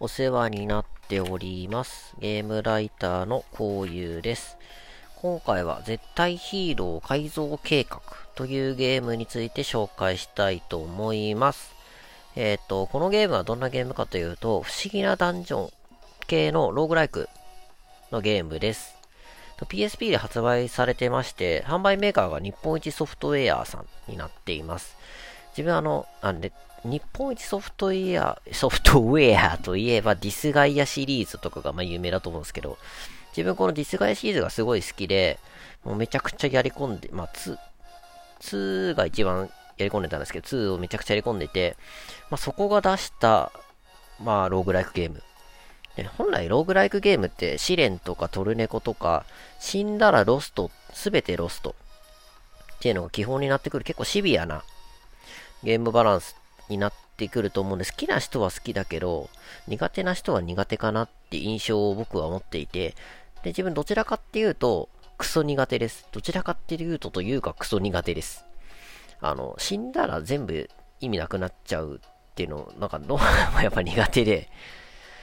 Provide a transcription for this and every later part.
お世話になっております。ゲームライターのこういうです。今回は絶対ヒーロー改造計画というゲームについて紹介したいと思います。えっ、ー、と、このゲームはどんなゲームかというと、不思議なダンジョン系のローグライクのゲームです。PSP で発売されてまして、販売メーカーが日本一ソフトウェアさんになっています。自分はあの、あれ、日本一ソフトウェア、ソフトウェアといえばディスガイアシリーズとかがまあ有名だと思うんですけど、自分このディスガイアシリーズがすごい好きで、もうめちゃくちゃやり込んで、まあ2、2が一番やり込んでたんですけど、2をめちゃくちゃやり込んでて、まあそこが出した、まあローグライクゲーム。本来ローグライクゲームってシレンとかトルネコとか死んだらロスト、すべてロストっていうのが基本になってくる結構シビアなゲームバランスになってくると思うんです。好きな人は好きだけど、苦手な人は苦手かなって印象を僕は持っていて、で、自分どちらかっていうと、クソ苦手です。どちらかっていうとというかクソ苦手です。あの、死んだら全部意味なくなっちゃうっていうの、なんかどう やっぱ苦手で、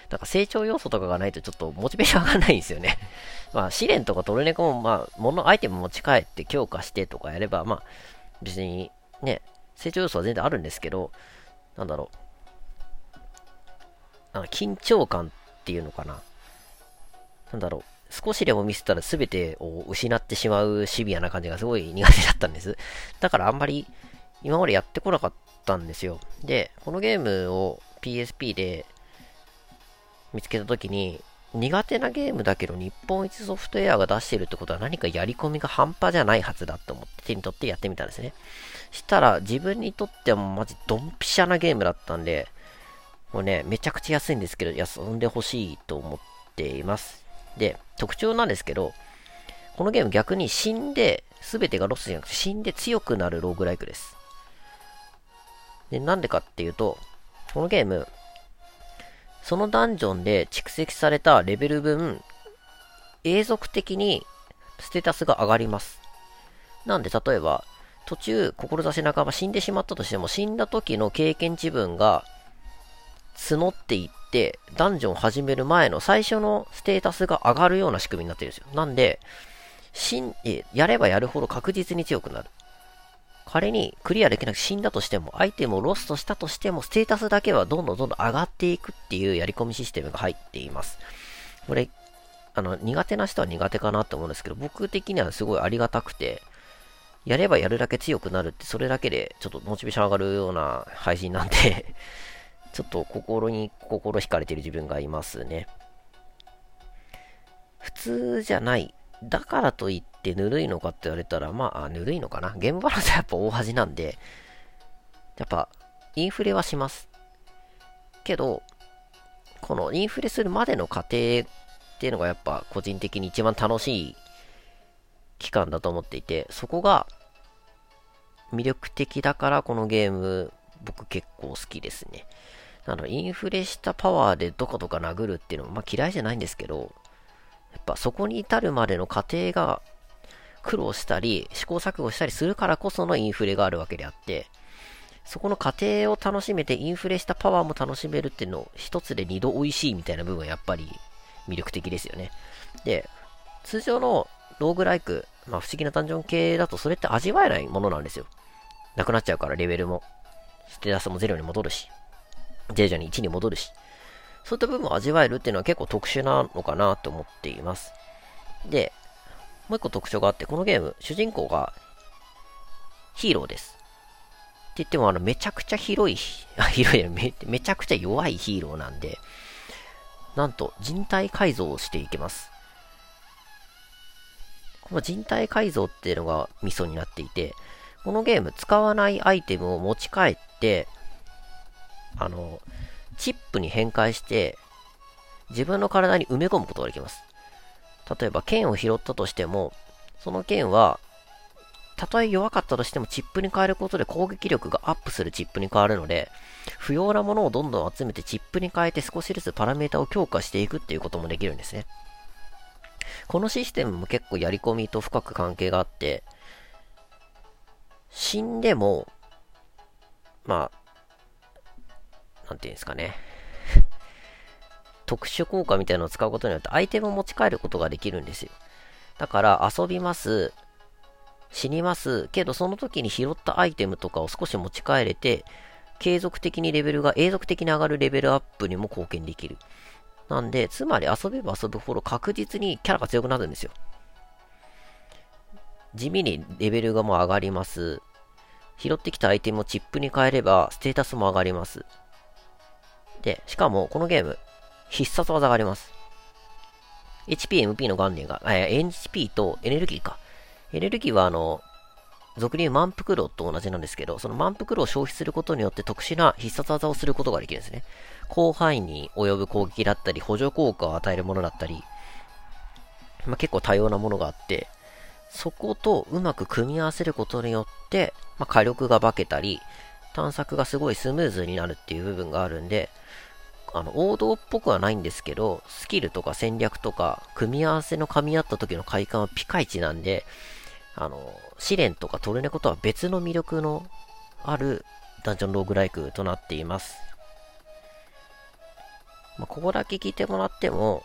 なんか成長要素とかがないとちょっとモチベーション上がらないんですよね。まあ試練とかトルネコもまあ物、アイテム持ち帰って強化してとかやれば、まあ別にね、成長要素は全然あるんですけど、なんだろう。なんか緊張感っていうのかな。なんだろう。少しでもミスったら全てを失ってしまうシビアな感じがすごい苦手だったんです。だからあんまり今までやってこなかったんですよ。で、このゲームを PSP で見つけた時に、苦手なゲームだけど日本一ソフトウェアが出してるってことは何かやり込みが半端じゃないはずだと思って手に取ってやってみたんですね。したら自分にとってはマジドンピシャなゲームだったんで、もうね、めちゃくちゃ安いんですけど、遊んでほしいと思っています。で、特徴なんですけど、このゲーム逆に死んで、全てがロスじゃなくて死んで強くなるローグライクです。で、なんでかっていうと、このゲーム、そのダンジョンで蓄積されたレベル分、永続的にステータスが上がります。なんで、例えば、途中、志半ば死んでしまったとしても、死んだ時の経験値分が募っていって、ダンジョンを始める前の最初のステータスが上がるような仕組みになってるんですよ。なんで、死ん、やればやるほど確実に強くなる。仮にクリアできなく死んだとしても、アイテムをロストしたとしても、ステータスだけはどんどんどんどん上がっていくっていうやり込みシステムが入っています。これ、あの、苦手な人は苦手かなって思うんですけど、僕的にはすごいありがたくて、やればやるだけ強くなるって、それだけでちょっとモチベーション上がるような配信なんで ちょっと心に心惹かれてる自分がいますね。普通じゃない。だからといってぬるいのかって言われたら、まあ、ぬるいのかな。ゲームバランスはやっぱ大恥なんで、やっぱ、インフレはします。けど、このインフレするまでの過程っていうのがやっぱ個人的に一番楽しい期間だと思っていて、そこが魅力的だからこのゲーム僕結構好きですね。あの、インフレしたパワーでどこどか殴るっていうのも、まあ嫌いじゃないんですけど、やっぱそこに至るまでの過程が苦労したり、試行錯誤したりするからこそのインフレがあるわけであって、そこの過程を楽しめてインフレしたパワーも楽しめるっていうのを一つで二度美味しいみたいな部分はやっぱり魅力的ですよね。で、通常のローグライク、まあ不思議なダンジョン系だとそれって味わえないものなんですよ。なくなっちゃうからレベルも。ステータスも0に戻るし、徐々に1に戻るし。そういった部分を味わえるっていうのは結構特殊なのかなと思っています。で、もう一個特徴があって、このゲーム、主人公がヒーローです。って言っても、あの、めちゃくちゃ広い、あ、広いめ、めちゃくちゃ弱いヒーローなんで、なんと人体改造をしていけます。この人体改造っていうのがミソになっていて、このゲーム使わないアイテムを持ち帰って、あの、チップに変換して、自分の体に埋め込むことができます。例えば剣を拾ったとしても、その剣は、たとえ弱かったとしてもチップに変えることで攻撃力がアップするチップに変わるので、不要なものをどんどん集めてチップに変えて少しずつパラメータを強化していくっていうこともできるんですね。このシステムも結構やり込みと深く関係があって、死んでも、まあ、なんていうんですかね。特殊効果みたいなのを使うことによってアイテムを持ち帰ることができるんですよ。だから遊びます、死にます、けどその時に拾ったアイテムとかを少し持ち帰れて、継続的にレベルが、永続的に上がるレベルアップにも貢献できる。なんで、つまり遊べば遊ぶほど確実にキャラが強くなるんですよ。地味にレベルがもう上がります。拾ってきたアイテムをチップに変えれば、ステータスも上がります。で、しかも、このゲーム、必殺技があります。HP、MP の概念が、えー、HP とエネルギーか。エネルギーはあの、俗に言う満腹炉と同じなんですけど、その満腹炉を消費することによって特殊な必殺技をすることができるんですね。広範囲に及ぶ攻撃だったり、補助効果を与えるものだったり、まあ、結構多様なものがあって、そことうまく組み合わせることによって、まあ、火力が化けたり、探索がすごいスムーズになるっていう部分があるんで、あの、王道っぽくはないんですけど、スキルとか戦略とか、組み合わせの噛み合った時の快感はピカイチなんで、あの、試練とかトルネコとは別の魅力のあるダンジョンローグライクとなっています。まあ、ここだけ聞いてもらっても、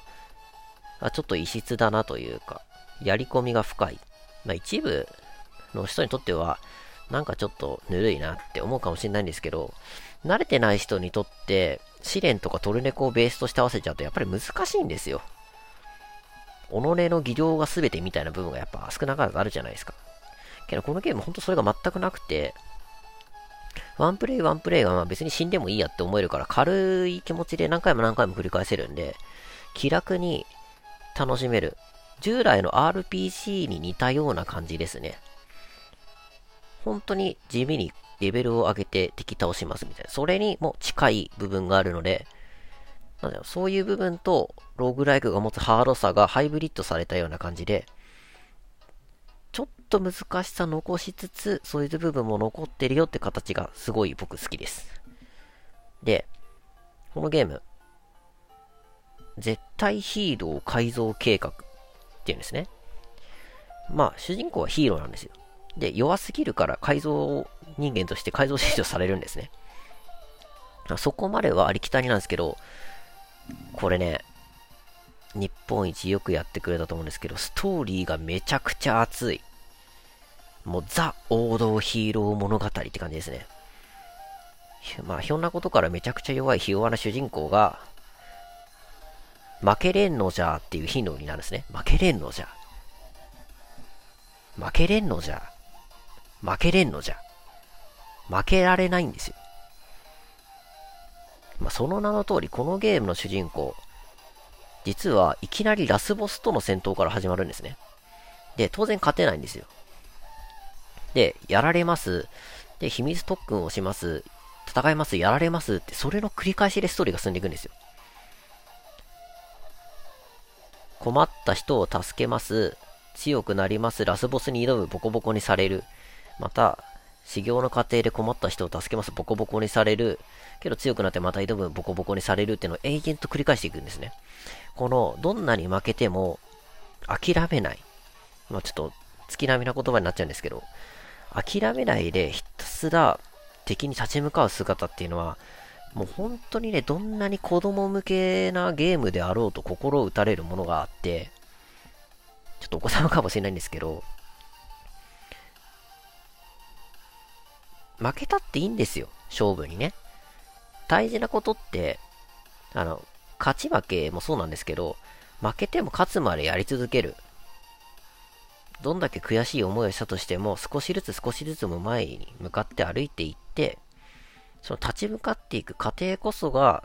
あ、ちょっと異質だなというか、やり込みが深い。まあ、一部の人にとっては、なんかちょっとぬるいなって思うかもしれないんですけど、慣れてない人にとって、シレンとかトルネコをベースとして合わせちゃうとやっぱり難しいんですよ。己の技量が全てみたいな部分がやっぱ少なからずあるじゃないですか。けどこのゲームほんとそれが全くなくて、ワンプレイワンプレイがまあ別に死んでもいいやって思えるから軽い気持ちで何回も何回も繰り返せるんで、気楽に楽しめる。従来の RPG に似たような感じですね。本当に地味にレベルを上げて敵倒しますみたいな。それにも近い部分があるので、なんだろう、そういう部分と、ローグライクが持つハードさがハイブリッドされたような感じで、ちょっと難しさ残しつつ、そういう部分も残ってるよって形がすごい僕好きです。で、このゲーム、絶対ヒーロー改造計画っていうんですね。まあ、主人公はヒーローなんですよ。で、弱すぎるから改造人間として改造施除されるんですね。そこまではありきたりなんですけど、これね、日本一よくやってくれたと思うんですけど、ストーリーがめちゃくちゃ熱い。もうザ王道ヒーロー物語って感じですね。まあ、ひょんなことからめちゃくちゃ弱いひ弱な主人公が、負けれんのじゃっていうヒーローになるんですね。負けれんのじゃ。負けれんのじゃ。負けれんのじゃ。負けられないんですよ。まあ、その名の通り、このゲームの主人公、実はいきなりラスボスとの戦闘から始まるんですね。で、当然勝てないんですよ。で、やられます。で、秘密特訓をします。戦います。やられます。って、それの繰り返しでストーリーが進んでいくんですよ。困った人を助けます。強くなります。ラスボスに挑む。ボコボコにされる。また、修行の過程で困った人を助けます。ボコボコにされる。けど強くなってまた挑む。ボコボコにされるっていうのを永遠と繰り返していくんですね。この、どんなに負けても、諦めない。まあちょっと、月並みな言葉になっちゃうんですけど、諦めないでひたすら敵に立ち向かう姿っていうのは、もう本当にね、どんなに子供向けなゲームであろうと心を打たれるものがあって、ちょっとお子様かもしれないんですけど、負けたっていいんですよ、勝負にね。大事なことって、あの、勝ち負けもそうなんですけど、負けても勝つまでやり続ける。どんだけ悔しい思いをしたとしても、少しずつ少しずつも前に向かって歩いていって、その立ち向かっていく過程こそが、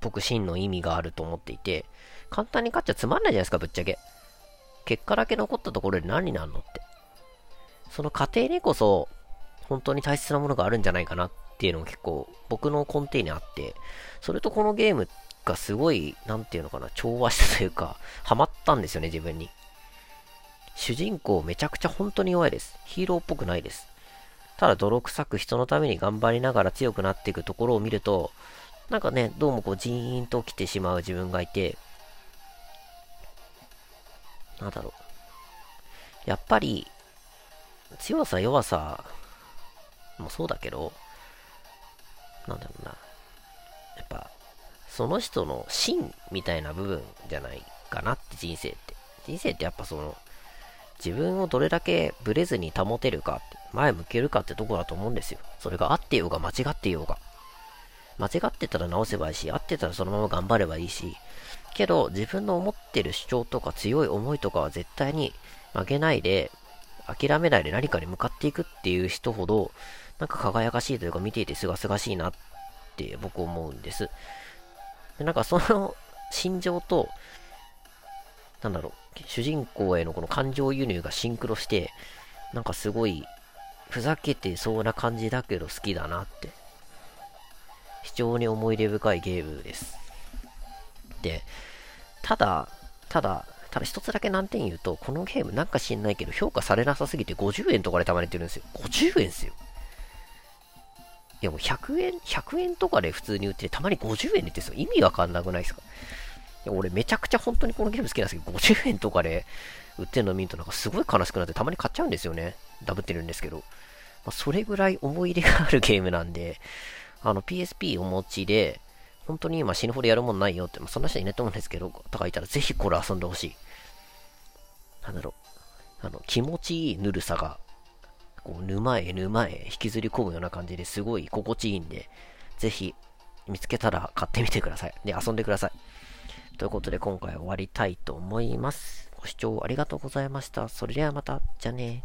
僕真の意味があると思っていて、簡単に勝っちゃつまんないじゃないですか、ぶっちゃけ。結果だけ残ったところで何になるのって。その過程にこそ、本当に大切なものがあるんじゃないかなっていうのも結構僕の根底にあって、それとこのゲームがすごい、なんていうのかな、調和したというか、ハマったんですよね、自分に。主人公めちゃくちゃ本当に弱いです。ヒーローっぽくないです。ただ泥臭く人のために頑張りながら強くなっていくところを見ると、なんかね、どうもこうジーンと起きてしまう自分がいて、なんだろう。やっぱり、強さ弱さもそうだけど、なんだろうな。やっぱ、その人の芯みたいな部分じゃないかなって人生って。人生ってやっぱその、自分をどれだけブレずに保てるかって、前向けるかってとこだと思うんですよ。それが合ってようが間違ってようが。間違ってたら直せばいいし、合ってたらそのまま頑張ればいいし、けど自分の思ってる主張とか強い思いとかは絶対に曲げないで、諦めないで何かに向かっていくっていう人ほど、なんか輝かしいというか見ていて清々しいなって僕思うんです。でなんかその 心情と、なんだろう、主人公へのこの感情輸入がシンクロして、なんかすごい、ふざけてそうな感じだけど好きだなって。非常に思い出深いゲームです。で、ただ、ただ、ただ一つだけ難点言うと、このゲームなんか知んないけど評価されなさすぎて50円とかでたまれてるんですよ。50円ですよ。いやもう100円、100円とかで普通に売ってたまに50円でってんですよ。意味わかんなくないですか？いや俺めちゃくちゃ本当にこのゲーム好きなんですけど、50円とかで売ってるの見るとなんかすごい悲しくなってたまに買っちゃうんですよね。ダブってるんですけど。まあ、それぐらい思い入れがあるゲームなんで、あの PSP お持ちで、本当に今死ぬほどやるもんないよって、まあ、そんな人いないと思うんですけど、とかいたらぜひこれ遊んでほしい。なんだろう。あの、気持ちいいぬるさが、こう、沼へ沼へ引きずり込むような感じですごい心地いいんで、ぜひ見つけたら買ってみてください。で、遊んでください。ということで今回終わりたいと思います。ご視聴ありがとうございました。それではまた。じゃあね